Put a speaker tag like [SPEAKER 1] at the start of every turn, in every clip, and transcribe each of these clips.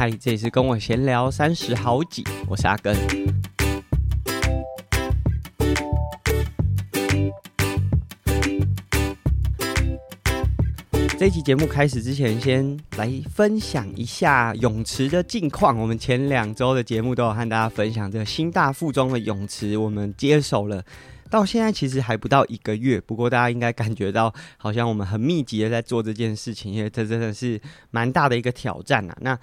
[SPEAKER 1] 嗨，这里是跟我闲聊三十好几，我是阿根。这期节目开始之前，先来分享一下泳池的近况。我们前两周的节目都有和大家分享这个新大附中的泳池，我们接手了，到现在其实还不到一个月。不过大家应该感觉到，好像我们很密集的在做这件事情，因为这真的是蛮大的一个挑战啊。那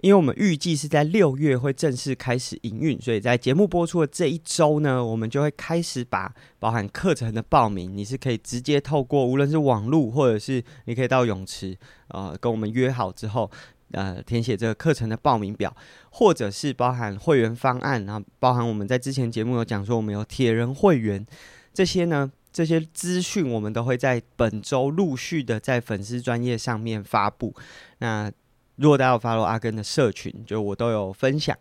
[SPEAKER 1] 因为我们预计是在六月会正式开始营运，所以在节目播出的这一周呢，我们就会开始把包含课程的报名，你是可以直接透过无论是网路，或者是你可以到泳池，呃，跟我们约好之后，呃，填写这个课程的报名表，或者是包含会员方案，然后包含我们在之前节目有讲说我们有铁人会员，这些呢，这些资讯我们都会在本周陆续的在粉丝专业上面发布。那如果大家有 follow 阿根的社群，就我都有分享。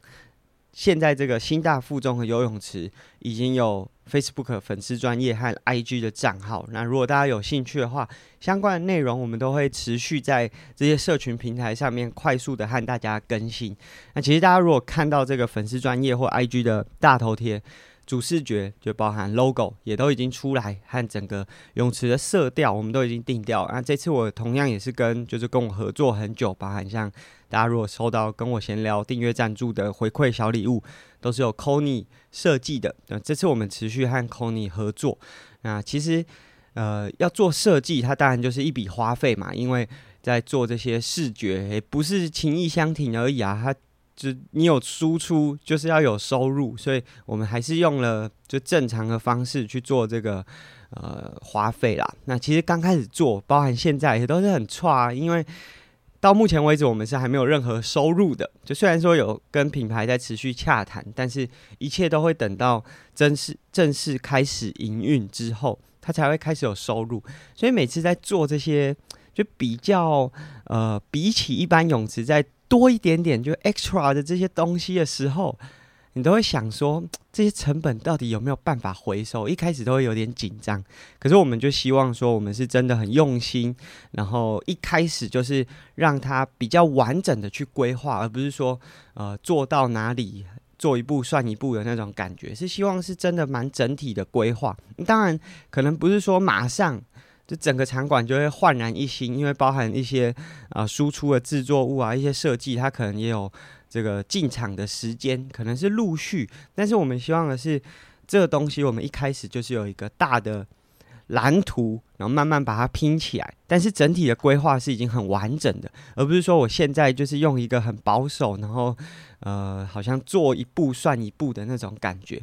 [SPEAKER 1] 现在这个新大附中和游泳池已经有 Facebook 粉丝专业和 IG 的账号。那如果大家有兴趣的话，相关的内容我们都会持续在这些社群平台上面快速的和大家更新。那其实大家如果看到这个粉丝专业或 IG 的大头贴，主视觉就包含 logo 也都已经出来，和整个泳池的色调我们都已经定调。那这次我同样也是跟就是跟我合作很久，包含像大家如果收到跟我闲聊订阅赞助的回馈小礼物，都是由 Kony 设计的。那这次我们持续和 Kony 合作。那其实呃要做设计，它当然就是一笔花费嘛，因为在做这些视觉，也不是情义相挺而已啊，它。就你有输出，就是要有收入，所以我们还是用了就正常的方式去做这个呃花费啦。那其实刚开始做，包含现在也都是很差，因为到目前为止我们是还没有任何收入的。就虽然说有跟品牌在持续洽谈，但是一切都会等到正式正式开始营运之后，它才会开始有收入。所以每次在做这些，就比较呃比起一般泳池在多一点点就 extra 的这些东西的时候，你都会想说，这些成本到底有没有办法回收？一开始都会有点紧张。可是我们就希望说，我们是真的很用心，然后一开始就是让它比较完整的去规划，而不是说呃做到哪里做一步算一步的那种感觉。是希望是真的蛮整体的规划。当然，可能不是说马上。就整个场馆就会焕然一新，因为包含一些啊输出的制作物啊，一些设计，它可能也有这个进场的时间，可能是陆续。但是我们希望的是，这个东西我们一开始就是有一个大的蓝图，然后慢慢把它拼起来。但是整体的规划是已经很完整的，而不是说我现在就是用一个很保守，然后呃好像做一步算一步的那种感觉。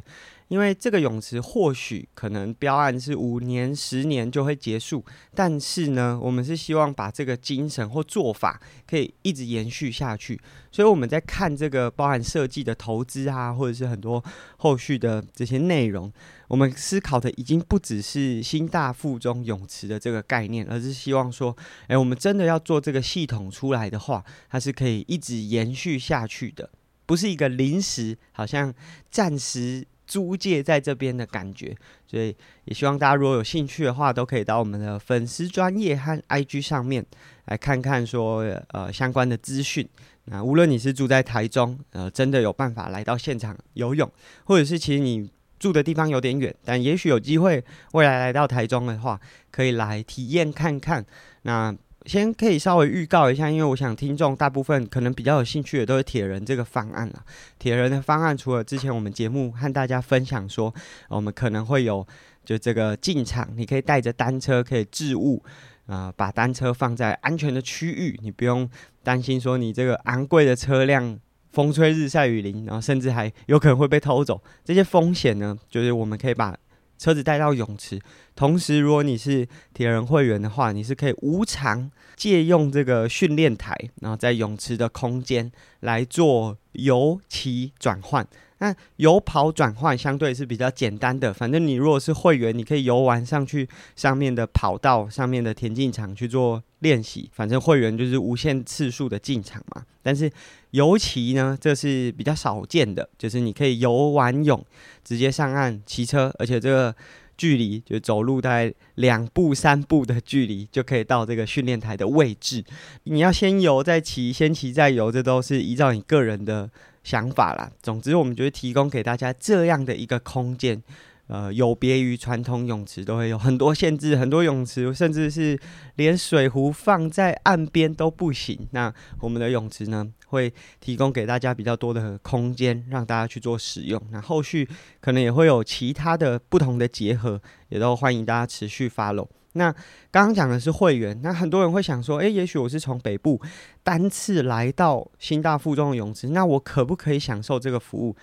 [SPEAKER 1] 因为这个泳池或许可能标案是五年、十年就会结束，但是呢，我们是希望把这个精神或做法可以一直延续下去。所以我们在看这个包含设计的投资啊，或者是很多后续的这些内容，我们思考的已经不只是新大附中泳池的这个概念，而是希望说，诶，我们真的要做这个系统出来的话，它是可以一直延续下去的，不是一个临时，好像暂时。租借在这边的感觉，所以也希望大家如果有兴趣的话，都可以到我们的粉丝专业和 IG 上面来看看说呃相关的资讯。那无论你是住在台中，呃，真的有办法来到现场游泳，或者是其实你住的地方有点远，但也许有机会未来来到台中的话，可以来体验看看。那先可以稍微预告一下，因为我想听众大部分可能比较有兴趣的都是铁人这个方案了。铁人的方案除了之前我们节目和大家分享说，我们可能会有就这个进场，你可以带着单车可以置物，啊、把单车放在安全的区域，你不用担心说你这个昂贵的车辆风吹日晒雨淋，然后甚至还有可能会被偷走，这些风险呢，就是我们可以把。车子带到泳池，同时如果你是铁人会员的话，你是可以无偿借用这个训练台，然后在泳池的空间来做游骑转换。那游跑转换相对是比较简单的，反正你如果是会员，你可以游完上去上面的跑道、上面的田径场去做练习。反正会员就是无限次数的进场嘛。但是尤其呢，这是比较少见的，就是你可以游完泳直接上岸骑车，而且这个距离，就走路大概两步三步的距离就可以到这个训练台的位置。你要先游再骑，先骑再游，这都是依照你个人的想法啦。总之，我们就会提供给大家这样的一个空间。呃，有别于传统泳池，都会有很多限制，很多泳池甚至是连水壶放在岸边都不行。那我们的泳池呢，会提供给大家比较多的空间，让大家去做使用。那后续可能也会有其他的不同的结合，也都欢迎大家持续 follow。那刚刚讲的是会员，那很多人会想说，诶，也许我是从北部单次来到新大附中的泳池，那我可不可以享受这个服务？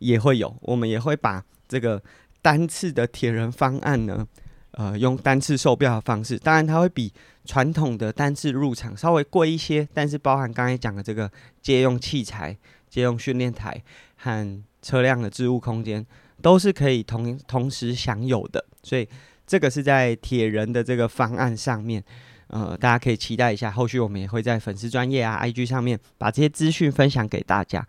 [SPEAKER 1] 也会有，我们也会把这个。单次的铁人方案呢，呃，用单次售票的方式，当然它会比传统的单次入场稍微贵一些，但是包含刚才讲的这个借用器材、借用训练台和车辆的置物空间，都是可以同同时享有的。所以这个是在铁人的这个方案上面，呃，大家可以期待一下，后续我们也会在粉丝专业啊、IG 上面把这些资讯分享给大家。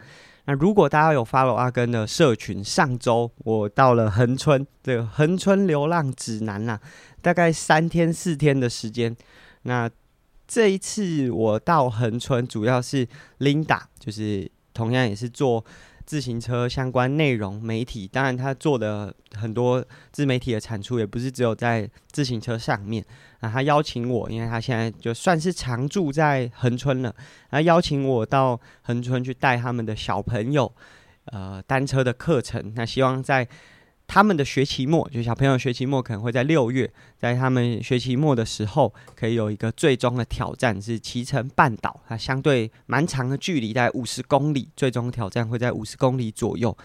[SPEAKER 1] 那如果大家有 follow 阿根的社群，上周我到了恒春，这个恒春流浪指南啦，大概三天四天的时间。那这一次我到恒春，主要是 Linda，就是同样也是做。自行车相关内容媒体，当然他做的很多自媒体的产出，也不是只有在自行车上面。啊，他邀请我，因为他现在就算是常住在恒村了，他邀请我到恒村去带他们的小朋友，呃，单车的课程。那希望在。他们的学期末，就小朋友学期末可能会在六月，在他们学期末的时候，可以有一个最终的挑战，是骑乘半岛，它相对蛮长的距离，在五十公里，最终挑战会在五十公里左右。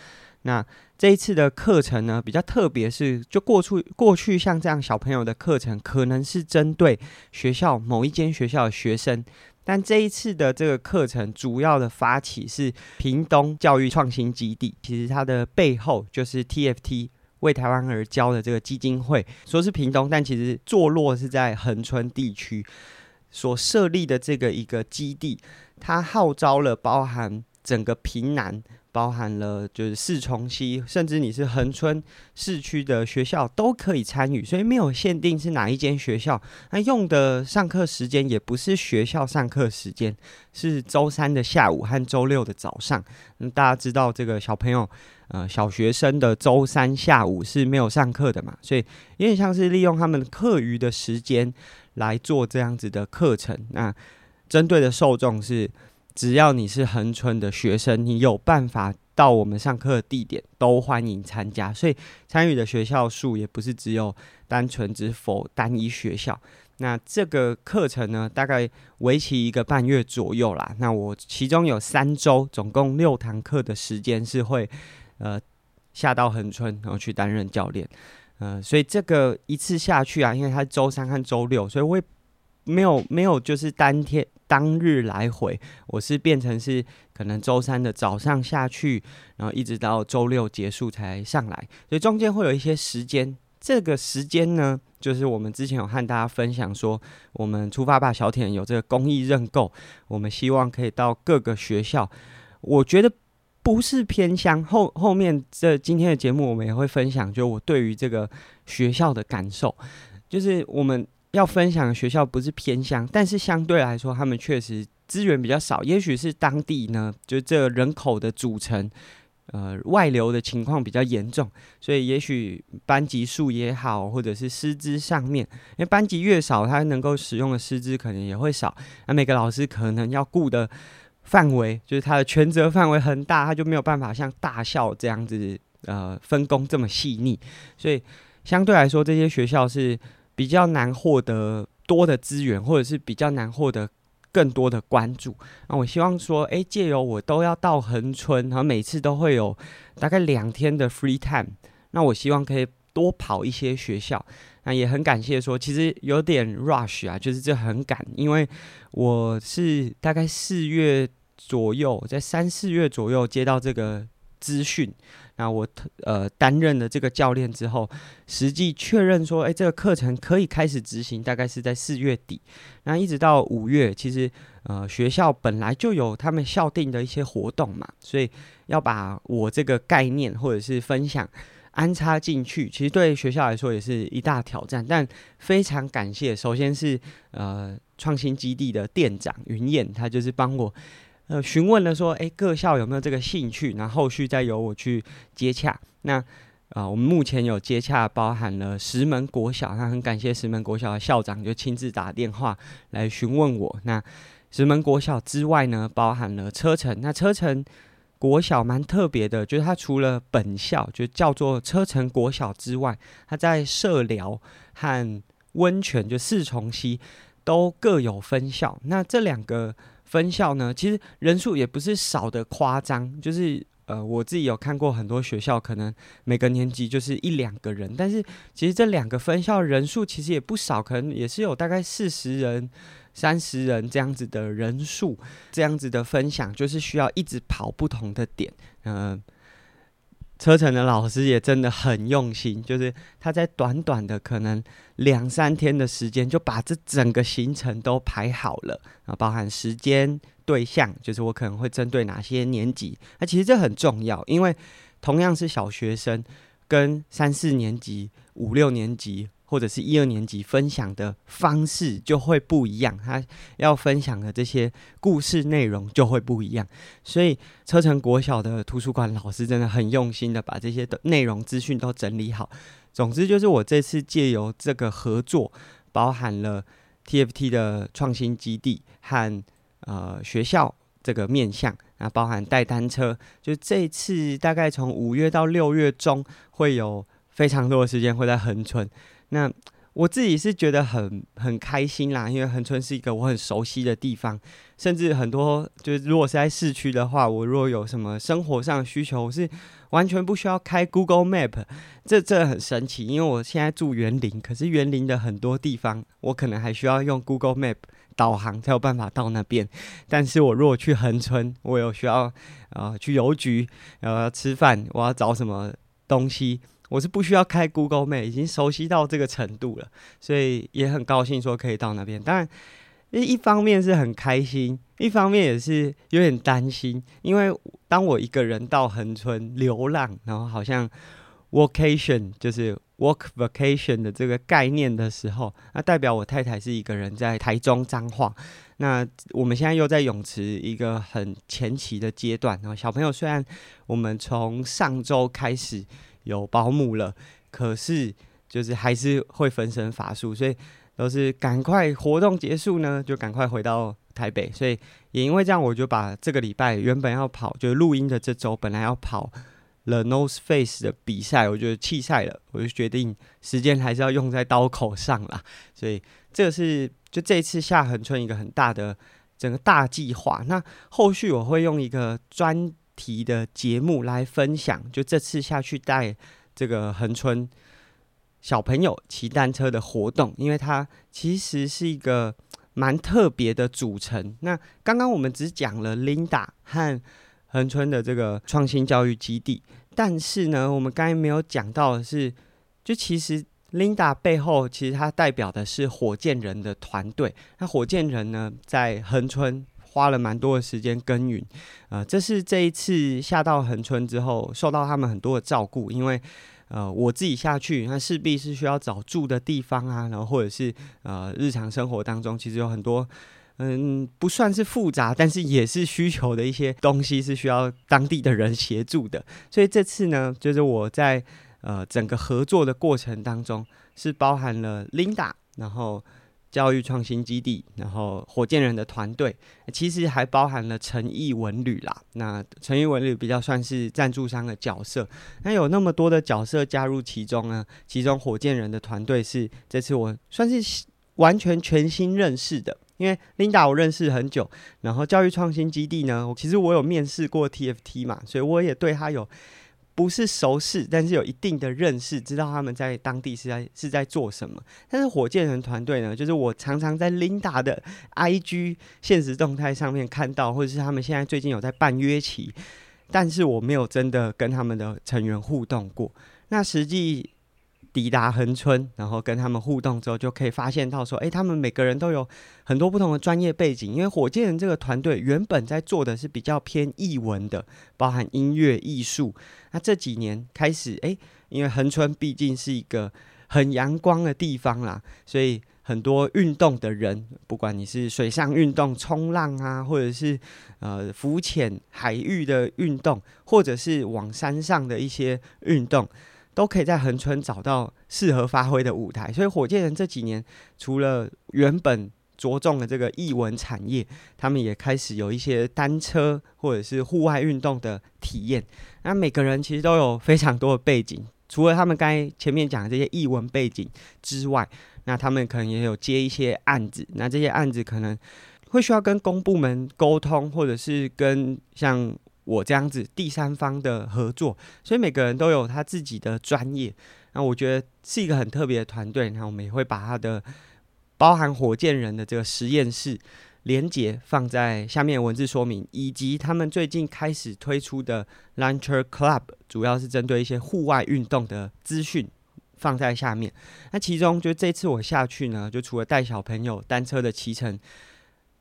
[SPEAKER 1] 那这一次的课程呢，比较特别，是就过去过去像这样小朋友的课程，可能是针对学校某一间学校的学生，但这一次的这个课程主要的发起是屏东教育创新基地，其实它的背后就是 TFT。为台湾而教的这个基金会，说是屏东，但其实坐落是在恒春地区所设立的这个一个基地，它号召了包含整个屏南。包含了就是四重溪，甚至你是恒春市区的学校都可以参与，所以没有限定是哪一间学校。那用的上课时间也不是学校上课时间，是周三的下午和周六的早上。嗯，大家知道这个小朋友，呃，小学生的周三下午是没有上课的嘛，所以有点像是利用他们课余的时间来做这样子的课程。那针对的受众是。只要你是恒春的学生，你有办法到我们上课的地点，都欢迎参加。所以参与的学校数也不是只有单纯只否单一学校。那这个课程呢，大概为期一个半月左右啦。那我其中有三周，总共六堂课的时间是会呃下到恒春，然后去担任教练。呃，所以这个一次下去啊，因为它周三和周六，所以我也没有没有就是当天。当日来回，我是变成是可能周三的早上下去，然后一直到周六结束才上来，所以中间会有一些时间。这个时间呢，就是我们之前有和大家分享说，我们出发吧小铁有这个公益认购，我们希望可以到各个学校。我觉得不是偏乡，后后面这今天的节目我们也会分享，就我对于这个学校的感受，就是我们。要分享的学校不是偏乡，但是相对来说，他们确实资源比较少。也许是当地呢，就这人口的组成，呃，外流的情况比较严重，所以也许班级数也好，或者是师资上面，因为班级越少，他能够使用的师资可能也会少。那每个老师可能要顾的范围，就是他的权责范围很大，他就没有办法像大校这样子，呃，分工这么细腻。所以相对来说，这些学校是。比较难获得多的资源，或者是比较难获得更多的关注。那我希望说，诶，借由我都要到恒春，然后每次都会有大概两天的 free time。那我希望可以多跑一些学校。那也很感谢说，其实有点 rush 啊，就是这很赶，因为我是大概四月左右，在三四月左右接到这个资讯。那我呃担任了这个教练之后，实际确认说，诶，这个课程可以开始执行，大概是在四月底。那一直到五月，其实呃学校本来就有他们校定的一些活动嘛，所以要把我这个概念或者是分享安插进去，其实对学校来说也是一大挑战。但非常感谢，首先是呃创新基地的店长云燕，他就是帮我呃询问了说，哎，各校有没有这个兴趣，然后后续再由我去接洽。那啊、我们目前有接洽，包含了石门国小，那很感谢石门国小的校长就亲自打电话来询问我。那石门国小之外呢，包含了车城。那车城国小蛮特别的，就是它除了本校就叫做车城国小之外，它在社寮和温泉就四重溪都各有分校。那这两个分校呢，其实人数也不是少的夸张，就是呃，我自己有看过很多学校，可能每个年级就是一两个人，但是其实这两个分校人数其实也不少，可能也是有大概四十人。三十人这样子的人数，这样子的分享，就是需要一直跑不同的点。嗯、车程的老师也真的很用心，就是他在短短的可能两三天的时间，就把这整个行程都排好了，啊，包含时间、对象，就是我可能会针对哪些年级。那其实这很重要，因为同样是小学生，跟三四年级、五六年级。或者是一二年级分享的方式就会不一样，他要分享的这些故事内容就会不一样。所以车城国小的图书馆老师真的很用心的把这些的内容资讯都整理好。总之就是我这次借由这个合作，包含了 TFT 的创新基地和呃学校这个面向，啊，包含带单车，就这一次大概从五月到六月中会有非常多的时间会在恒春。那我自己是觉得很很开心啦，因为恒春是一个我很熟悉的地方，甚至很多就是如果是在市区的话，我如果有什么生活上的需求，我是完全不需要开 Google Map，这这很神奇，因为我现在住园林，可是园林的很多地方我可能还需要用 Google Map 导航才有办法到那边，但是我如果去横村，我有需要啊、呃、去邮局，然后要吃饭，我要找什么东西。我是不需要开 Google Map，已经熟悉到这个程度了，所以也很高兴说可以到那边。当然，一方面是很开心，一方面也是有点担心，因为当我一个人到横村流浪，然后好像 vacation 就是 work vacation 的这个概念的时候，那代表我太太是一个人在台中彰化。那我们现在又在泳池一个很前期的阶段，然后小朋友虽然我们从上周开始。有保姆了，可是就是还是会分身乏术，所以都是赶快活动结束呢，就赶快回到台北。所以也因为这样，我就把这个礼拜原本要跑，就录音的这周本来要跑 The Nose Face 的比赛，我就弃赛了。我就决定时间还是要用在刀口上啦。所以这个是就这次下恒春一个很大的整个大计划。那后续我会用一个专。题的节目来分享，就这次下去带这个恒春小朋友骑单车的活动，因为它其实是一个蛮特别的组成。那刚刚我们只讲了 Linda 和恒春的这个创新教育基地，但是呢，我们刚才没有讲到的是，就其实 Linda 背后其实它代表的是火箭人的团队。那火箭人呢，在恒春。花了蛮多的时间耕耘，呃，这是这一次下到恒春之后，受到他们很多的照顾，因为呃，我自己下去，那势必是需要找住的地方啊，然后或者是呃，日常生活当中其实有很多嗯，不算是复杂，但是也是需求的一些东西是需要当地的人协助的，所以这次呢，就是我在呃整个合作的过程当中，是包含了 Linda，然后。教育创新基地，然后火箭人的团队，其实还包含了诚毅文旅啦。那诚毅文旅比较算是赞助商的角色。那有那么多的角色加入其中呢？其中火箭人的团队是这次我算是完全全新认识的，因为 Linda 我认识很久。然后教育创新基地呢，其实我有面试过 TFT 嘛，所以我也对他有。不是熟识，但是有一定的认识，知道他们在当地是在是在做什么。但是火箭人团队呢，就是我常常在 Linda 的 IG 现实动态上面看到，或者是他们现在最近有在办约骑，但是我没有真的跟他们的成员互动过。那实际抵达恒春，然后跟他们互动之后，就可以发现到说，诶，他们每个人都有很多不同的专业背景。因为火箭人这个团队原本在做的是比较偏艺文的，包含音乐、艺术。那这几年开始，诶，因为恒春毕竟是一个很阳光的地方啦，所以很多运动的人，不管你是水上运动、冲浪啊，或者是呃浮潜、海域的运动，或者是往山上的一些运动。都可以在恒春找到适合发挥的舞台，所以火箭人这几年除了原本着重的这个艺文产业，他们也开始有一些单车或者是户外运动的体验。那每个人其实都有非常多的背景，除了他们刚才前面讲的这些艺文背景之外，那他们可能也有接一些案子。那这些案子可能会需要跟公部门沟通，或者是跟像。我这样子第三方的合作，所以每个人都有他自己的专业。那我觉得是一个很特别的团队。那我们也会把他的包含火箭人的这个实验室连接放在下面文字说明，以及他们最近开始推出的 Launcher Club，主要是针对一些户外运动的资讯放在下面。那其中就这次我下去呢，就除了带小朋友单车的骑乘，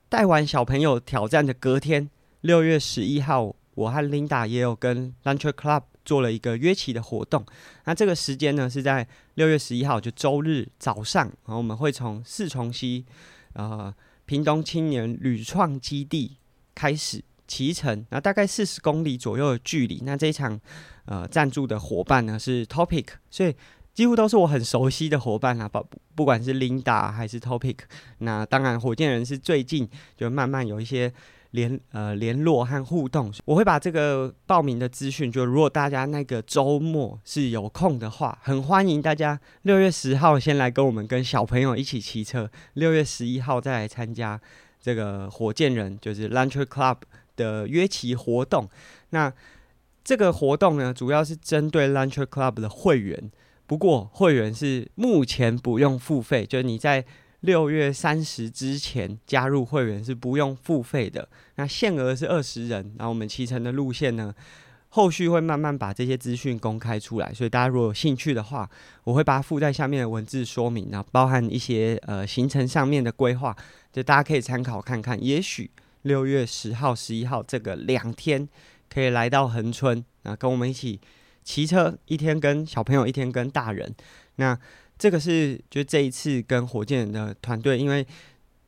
[SPEAKER 1] 带完小朋友挑战的隔天，六月十一号。我和 Linda 也有跟 Luncher Club 做了一个约骑的活动。那这个时间呢，是在六月十一号，就周日早上。然后我们会从四重溪，呃，屏东青年旅创基地开始骑乘，那大概四十公里左右的距离。那这一场呃赞助的伙伴呢是 Topic，所以几乎都是我很熟悉的伙伴啊，不不管是 Linda 还是 Topic。那当然，火箭人是最近就慢慢有一些。联呃联络和互动，我会把这个报名的资讯，就如果大家那个周末是有空的话，很欢迎大家六月十号先来跟我们跟小朋友一起骑车，六月十一号再来参加这个火箭人就是 Launcher Club 的约骑活动。那这个活动呢，主要是针对 Launcher Club 的会员，不过会员是目前不用付费，就是你在。六月三十之前加入会员是不用付费的，那限额是二十人。然后我们骑乘的路线呢，后续会慢慢把这些资讯公开出来，所以大家如果有兴趣的话，我会把它附在下面的文字说明，然后包含一些呃行程上面的规划，就大家可以参考看看。也许六月十号、十一号这个两天可以来到恒春，啊，跟我们一起骑车，一天跟小朋友，一天跟大人，那。这个是就这一次跟火箭人的团队，因为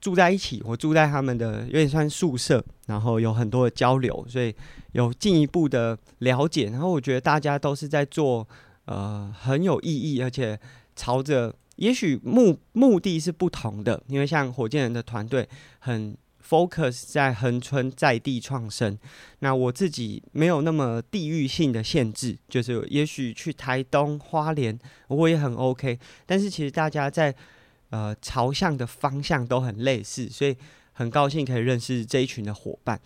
[SPEAKER 1] 住在一起，我住在他们的有点算宿舍，然后有很多的交流，所以有进一步的了解。然后我觉得大家都是在做呃很有意义，而且朝着也许目目的是不同的，因为像火箭人的团队很。Focus 在恒春在地创生，那我自己没有那么地域性的限制，就是也许去台东花莲我也很 OK，但是其实大家在呃朝向的方向都很类似，所以很高兴可以认识这一群的伙伴。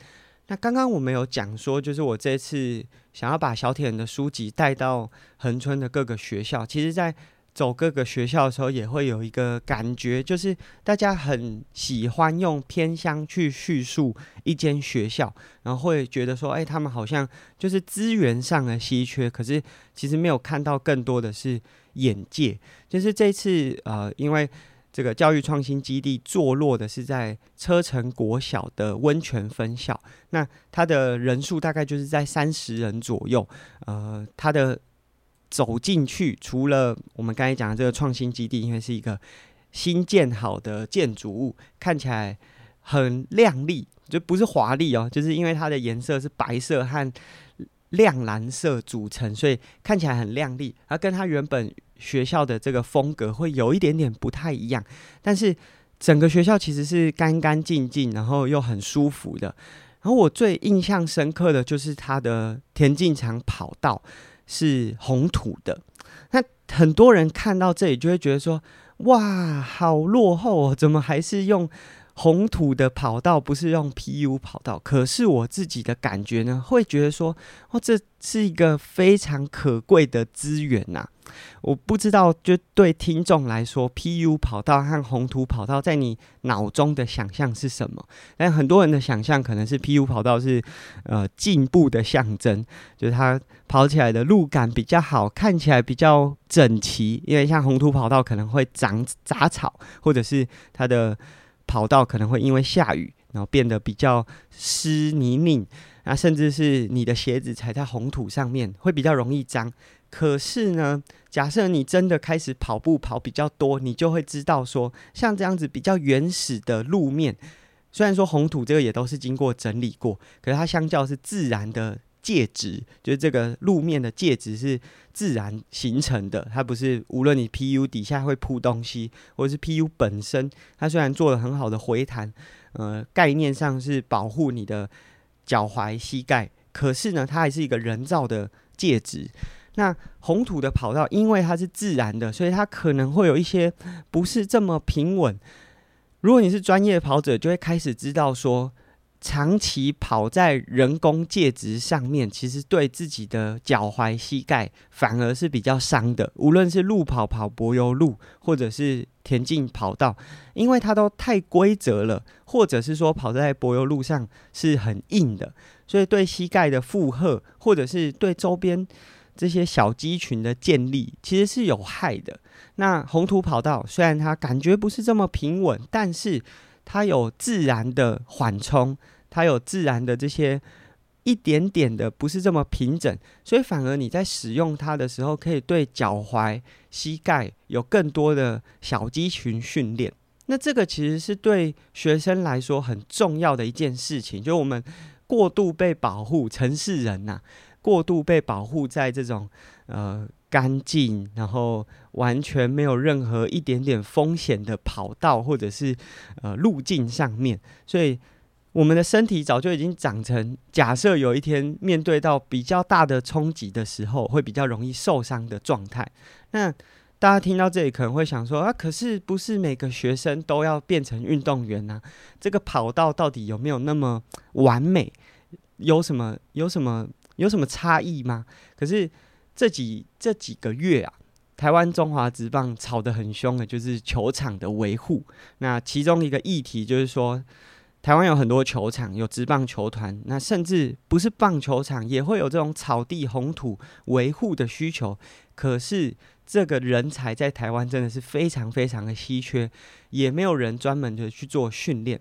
[SPEAKER 1] 那刚刚我们有讲说，就是我这次想要把小铁人的书籍带到恒春的各个学校，其实，在走各个学校的时候，也会有一个感觉，就是大家很喜欢用偏乡去叙述一间学校，然后会觉得说，哎，他们好像就是资源上的稀缺，可是其实没有看到更多的是眼界。就是这次，呃，因为这个教育创新基地坐落的是在车城国小的温泉分校，那它的人数大概就是在三十人左右，呃，它的。走进去，除了我们刚才讲的这个创新基地，因为是一个新建好的建筑物，看起来很亮丽，就不是华丽哦，就是因为它的颜色是白色和亮蓝色组成，所以看起来很亮丽。而跟它原本学校的这个风格会有一点点不太一样，但是整个学校其实是干干净净，然后又很舒服的。然后我最印象深刻的就是它的田径场跑道。是红土的，那很多人看到这里就会觉得说：“哇，好落后哦，怎么还是用红土的跑道不是用 PU 跑道，可是我自己的感觉呢，会觉得说，哦，这是一个非常可贵的资源呐。我不知道，就对听众来说，PU 跑道和红土跑道在你脑中的想象是什么？但很多人的想象可能是 PU 跑道是呃进步的象征，就是它跑起来的路感比较好，看起来比较整齐。因为像红土跑道可能会长杂草，或者是它的跑道可能会因为下雨，然后变得比较湿泥泞，那甚至是你的鞋子踩在红土上面会比较容易脏。可是呢，假设你真的开始跑步跑比较多，你就会知道说，像这样子比较原始的路面，虽然说红土这个也都是经过整理过，可是它相较是自然的介质，就是这个路面的介质是自然形成的，它不是无论你 PU 底下会铺东西，或者是 PU 本身，它虽然做了很好的回弹，呃，概念上是保护你的脚踝、膝盖，可是呢，它还是一个人造的介质。那红土的跑道，因为它是自然的，所以它可能会有一些不是这么平稳。如果你是专业跑者，就会开始知道说，长期跑在人工介质上面，其实对自己的脚踝、膝盖反而是比较伤的。无论是路跑跑柏油路，或者是田径跑道，因为它都太规则了，或者是说跑在柏油路上是很硬的，所以对膝盖的负荷，或者是对周边。这些小肌群的建立其实是有害的。那红土跑道虽然它感觉不是这么平稳，但是它有自然的缓冲，它有自然的这些一点点的不是这么平整，所以反而你在使用它的时候，可以对脚踝、膝盖有更多的小肌群训练。那这个其实是对学生来说很重要的一件事情，就我们过度被保护，城市人呐、过度被保护在这种呃干净，然后完全没有任何一点点风险的跑道或者是呃路径上面，所以我们的身体早就已经长成，假设有一天面对到比较大的冲击的时候，会比较容易受伤的状态。那大家听到这里可能会想说啊，可是不是每个学生都要变成运动员呢？这个跑道到底有没有那么完美？有什么？有什么？有什么差异吗？可是这几这几个月啊，台湾中华职棒吵得很凶的，就是球场的维护。那其中一个议题就是说，台湾有很多球场，有职棒球团，那甚至不是棒球场，也会有这种草地红土维护的需求。可是这个人才在台湾真的是非常非常的稀缺，也没有人专门的去做训练。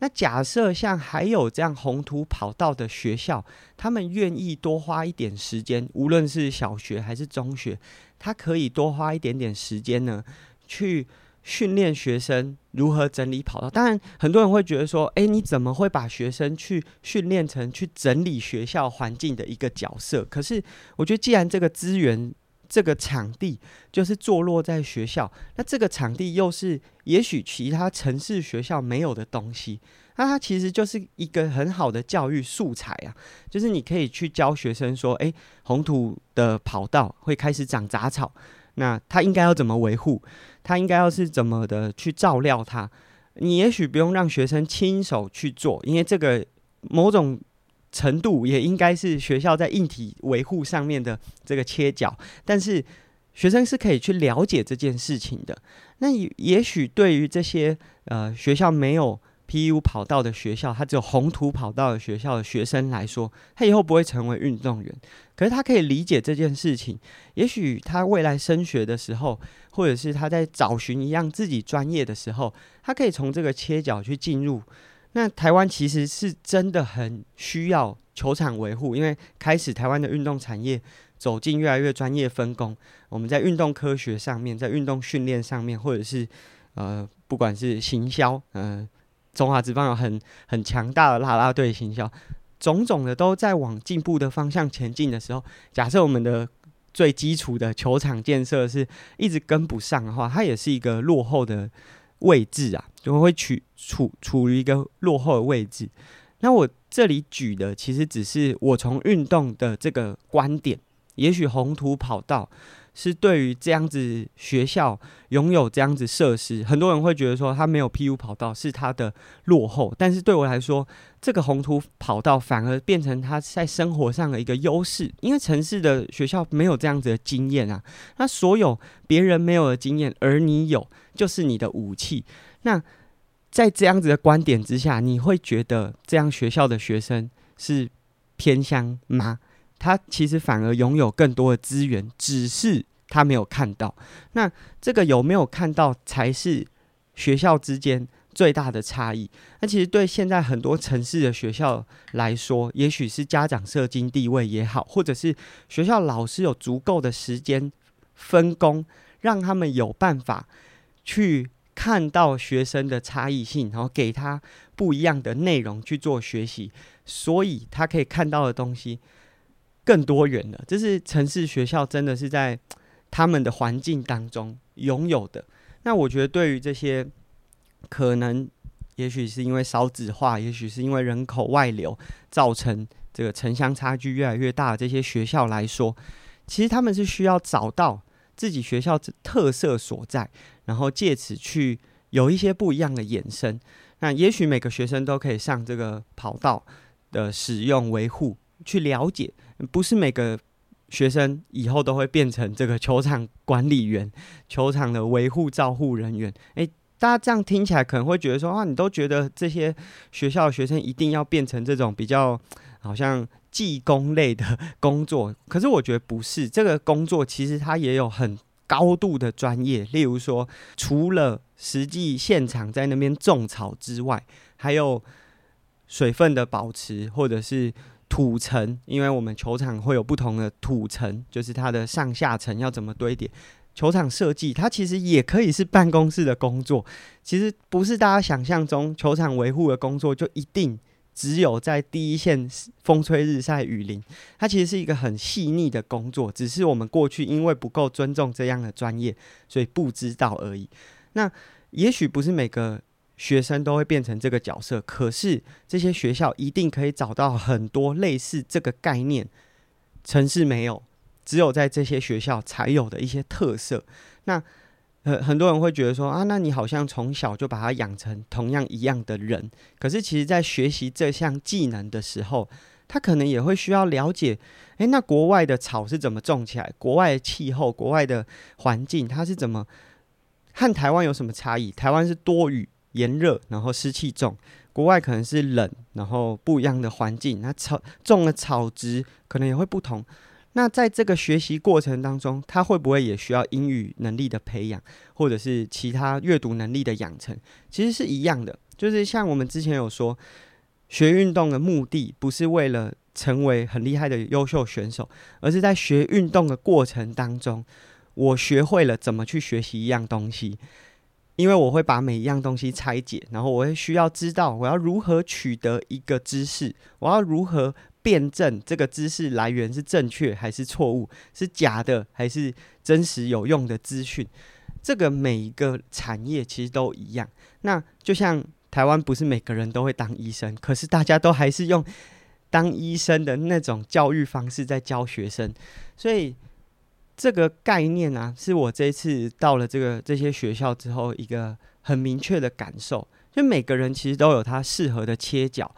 [SPEAKER 1] 那假设像还有这样红土跑道的学校，他们愿意多花一点时间，无论是小学还是中学，他可以多花一点点时间呢，去训练学生如何整理跑道。当然，很多人会觉得说，诶，你怎么会把学生去训练成去整理学校环境的一个角色？可是，我觉得既然这个资源，这个场地就是坐落在学校，那这个场地又是也许其他城市学校没有的东西，那它其实就是一个很好的教育素材啊。就是你可以去教学生说，诶，红土的跑道会开始长杂草，那它应该要怎么维护？它应该要是怎么的去照料它？你也许不用让学生亲手去做，因为这个某种。程度也应该是学校在硬体维护上面的这个切角，但是学生是可以去了解这件事情的。那也也许对于这些呃学校没有 PU 跑道的学校，他只有红土跑道的学校的学生来说，他以后不会成为运动员，可是他可以理解这件事情。也许他未来升学的时候，或者是他在找寻一样自己专业的时候，他可以从这个切角去进入。那台湾其实是真的很需要球场维护，因为开始台湾的运动产业走进越来越专业分工。我们在运动科学上面，在运动训练上面，或者是呃，不管是行销，嗯、中华职棒有很很强大的啦啦队行销，种种的都在往进步的方向前进的时候，假设我们的最基础的球场建设是一直跟不上的话，它也是一个落后的。位置啊，就会处处处于一个落后的位置。那我这里举的其实只是我从运动的这个观点，也许宏图跑道是对于这样子学校拥有这样子设施，很多人会觉得说他没有 PU 跑道是他的落后，但是对我来说，这个宏图跑道反而变成他在生活上的一个优势，因为城市的学校没有这样子的经验啊，那所有别人没有的经验，而你有，就是你的武器。那在这样子的观点之下，你会觉得这样学校的学生是偏乡吗？他其实反而拥有更多的资源，只是他没有看到。那这个有没有看到，才是学校之间最大的差异。那其实对现在很多城市的学校来说，也许是家长社经地位也好，或者是学校老师有足够的时间分工，让他们有办法去看到学生的差异性，然后给他不一样的内容去做学习，所以他可以看到的东西。更多元的，这是城市学校真的是在他们的环境当中拥有的。那我觉得，对于这些可能，也许是因为少子化，也许是因为人口外流，造成这个城乡差距越来越大的这些学校来说，其实他们是需要找到自己学校特色所在，然后借此去有一些不一样的衍生。那也许每个学生都可以上这个跑道的使用维护。去了解，不是每个学生以后都会变成这个球场管理员、球场的维护照护人员。诶，大家这样听起来可能会觉得说啊，你都觉得这些学校的学生一定要变成这种比较好像技工类的工作，可是我觉得不是。这个工作其实它也有很高度的专业，例如说，除了实际现场在那边种草之外，还有水分的保持，或者是。土层，因为我们球场会有不同的土层，就是它的上下层要怎么堆叠。球场设计，它其实也可以是办公室的工作。其实不是大家想象中，球场维护的工作就一定只有在第一线风吹日晒雨淋。它其实是一个很细腻的工作，只是我们过去因为不够尊重这样的专业，所以不知道而已。那也许不是每个。学生都会变成这个角色，可是这些学校一定可以找到很多类似这个概念，城市没有，只有在这些学校才有的一些特色。那呃，很多人会觉得说啊，那你好像从小就把他养成同样一样的人，可是其实在学习这项技能的时候，他可能也会需要了解，诶，那国外的草是怎么种起来？国外的气候、国外的环境，它是怎么和台湾有什么差异？台湾是多雨。炎热，然后湿气重；国外可能是冷，然后不一样的环境。那草种的草植可能也会不同。那在这个学习过程当中，他会不会也需要英语能力的培养，或者是其他阅读能力的养成？其实是一样的。就是像我们之前有说，学运动的目的不是为了成为很厉害的优秀选手，而是在学运动的过程当中，我学会了怎么去学习一样东西。因为我会把每一样东西拆解，然后我会需要知道我要如何取得一个知识，我要如何辩证这个知识来源是正确还是错误，是假的还是真实有用的资讯。这个每一个产业其实都一样。那就像台湾不是每个人都会当医生，可是大家都还是用当医生的那种教育方式在教学生，所以。这个概念啊，是我这一次到了这个这些学校之后，一个很明确的感受。就每个人其实都有他适合的切角、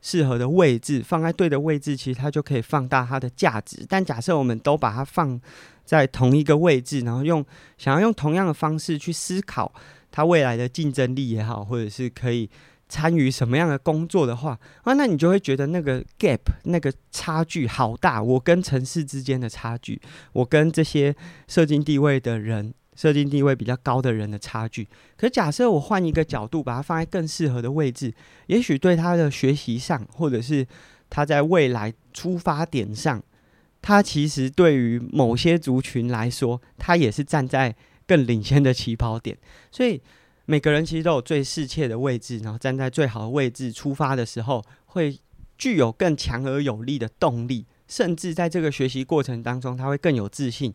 [SPEAKER 1] 适合的位置，放在对的位置，其实它就可以放大它的价值。但假设我们都把它放在同一个位置，然后用想要用同样的方式去思考它未来的竞争力也好，或者是可以。参与什么样的工作的话，啊，那你就会觉得那个 gap 那个差距好大。我跟城市之间的差距，我跟这些社经地位的人、社经地位比较高的人的差距。可假设我换一个角度，把它放在更适合的位置，也许对他的学习上，或者是他在未来出发点上，他其实对于某些族群来说，他也是站在更领先的起跑点。所以。每个人其实都有最适切的位置，然后站在最好的位置出发的时候，会具有更强而有力的动力，甚至在这个学习过程当中，他会更有自信，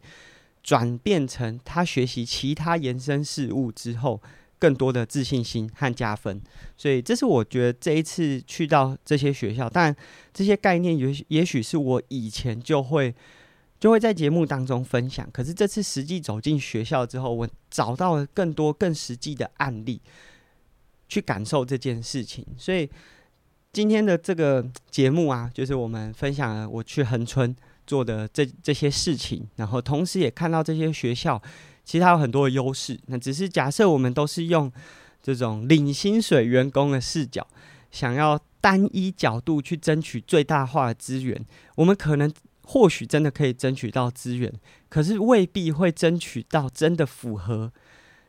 [SPEAKER 1] 转变成他学习其他延伸事物之后，更多的自信心和加分。所以，这是我觉得这一次去到这些学校，但这些概念也许也许是我以前就会就会在节目当中分享。可是这次实际走进学校之后，我找到了更多更实际的案例，去感受这件事情。所以今天的这个节目啊，就是我们分享了我去恒春做的这这些事情，然后同时也看到这些学校其实它有很多的优势。那只是假设我们都是用这种领薪水员工的视角，想要单一角度去争取最大化的资源，我们可能。或许真的可以争取到资源，可是未必会争取到真的符合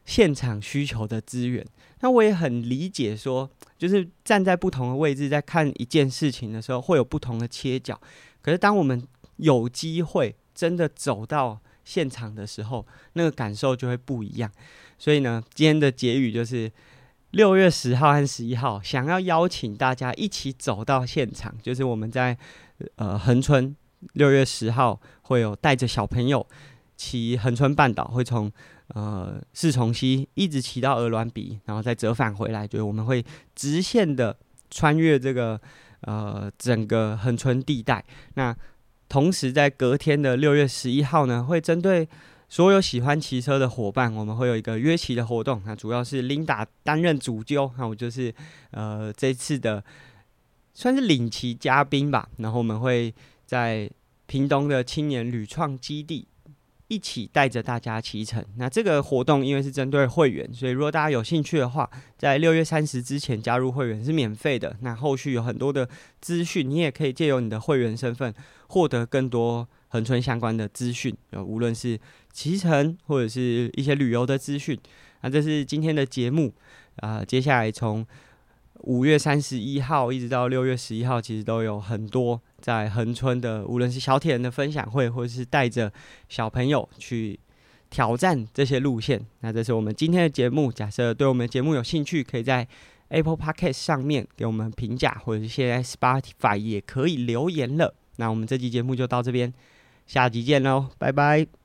[SPEAKER 1] 现场需求的资源。那我也很理解说，就是站在不同的位置在看一件事情的时候，会有不同的切角。可是当我们有机会真的走到现场的时候，那个感受就会不一样。所以呢，今天的结语就是六月十号和十一号，想要邀请大家一起走到现场，就是我们在呃恒春。六月十号会有带着小朋友骑恒春半岛，会从呃四重溪一直骑到鹅銮鼻，然后再折返回来。就是我们会直线的穿越这个呃整个恒春地带。那同时在隔天的六月十一号呢，会针对所有喜欢骑车的伙伴，我们会有一个约骑的活动。那主要是 Linda 担任主揪，那我就是呃这次的算是领骑嘉宾吧。然后我们会。在屏东的青年旅创基地，一起带着大家骑乘。那这个活动因为是针对会员，所以如果大家有兴趣的话，在六月三十之前加入会员是免费的。那后续有很多的资讯，你也可以借由你的会员身份获得更多恒春相关的资讯，无论是骑乘或者是一些旅游的资讯。那这是今天的节目啊，接下来从。五月三十一号一直到六月十一号，其实都有很多在恒春的，无论是小铁人的分享会，或者是带着小朋友去挑战这些路线。那这是我们今天的节目。假设对我们节目有兴趣，可以在 Apple Podcast 上面给我们评价，或者是现在 Spotify 也可以留言了。那我们这期节目就到这边，下集见喽，拜拜。